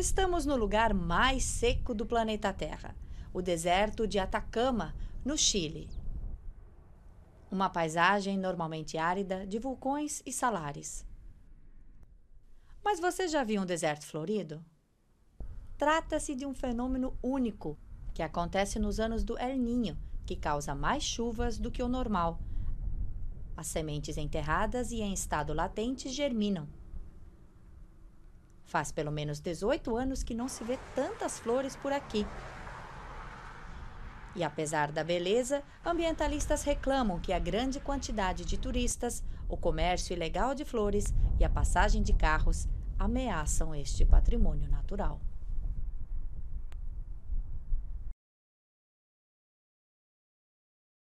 Estamos no lugar mais seco do planeta Terra, o deserto de Atacama, no Chile. Uma paisagem normalmente árida de vulcões e salares. Mas você já viu um deserto florido? Trata-se de um fenômeno único que acontece nos anos do El Ninho, que causa mais chuvas do que o normal. As sementes enterradas e em estado latente germinam. Faz pelo menos 18 anos que não se vê tantas flores por aqui. E apesar da beleza, ambientalistas reclamam que a grande quantidade de turistas, o comércio ilegal de flores e a passagem de carros ameaçam este patrimônio natural.